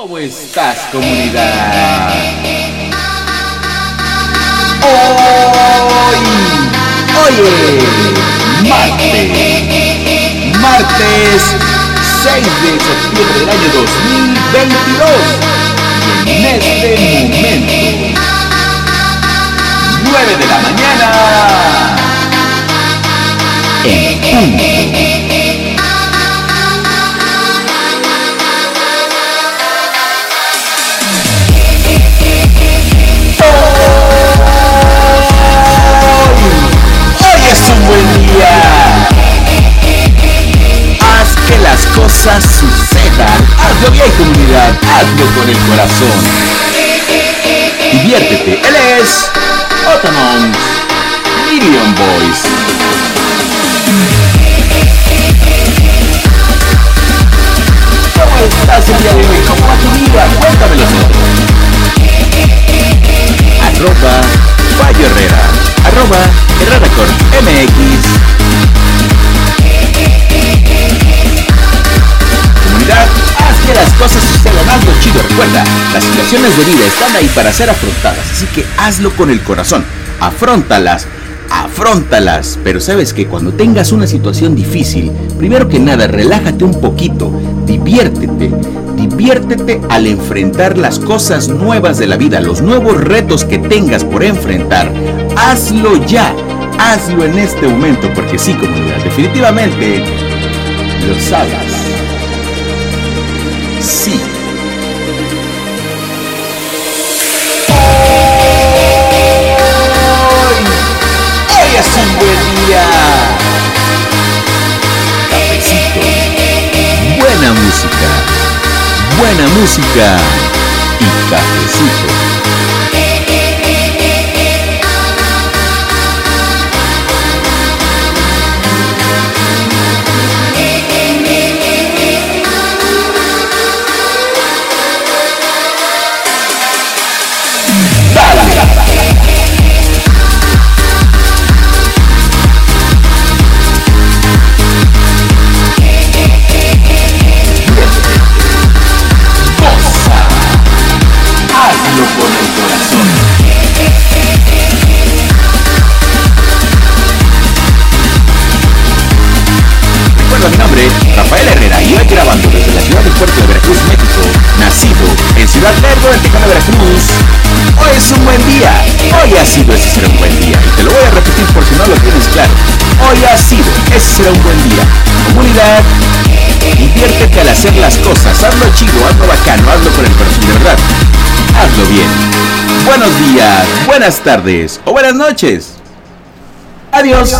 ¿Cómo estás, comunidad? Hoy, hoy es martes, martes 6 de septiembre del año 2022 y en este momento, 9 de la mañana, en punto. Sucedan. Hazlo bien comunidad, hazlo con el corazón. Diviértete. Él es Ottomans Million Boys. ¿Cómo estás el día de hoy? ¿Cómo va tu vida? Cuéntamelo todo. Arroba Fallo Herrera. Arroba Herrera con Recuerda, las situaciones de vida están ahí para ser afrontadas, así que hazlo con el corazón. Afróntalas, afróntalas. Pero sabes que cuando tengas una situación difícil, primero que nada, relájate un poquito, diviértete. Diviértete al enfrentar las cosas nuevas de la vida, los nuevos retos que tengas por enfrentar. Hazlo ya, hazlo en este momento, porque sí, comunidad, definitivamente lo sabes. Sí. Buena música y cafecito. Mi nombre, Rafael Herrera, y hoy grabando desde la ciudad de Puerto de Veracruz, México, nacido en Ciudad Lerdo, en Tecano, Veracruz. Hoy es un buen día, hoy ha sido, ese será un buen día, y te lo voy a repetir por si no lo tienes claro. Hoy ha sido, ese será un buen día. Comunidad, diviértete al hacer las cosas, hazlo chido, hazlo bacano, hazlo con el corazón de verdad. Hazlo bien. Buenos días, buenas tardes o buenas noches. Adiós.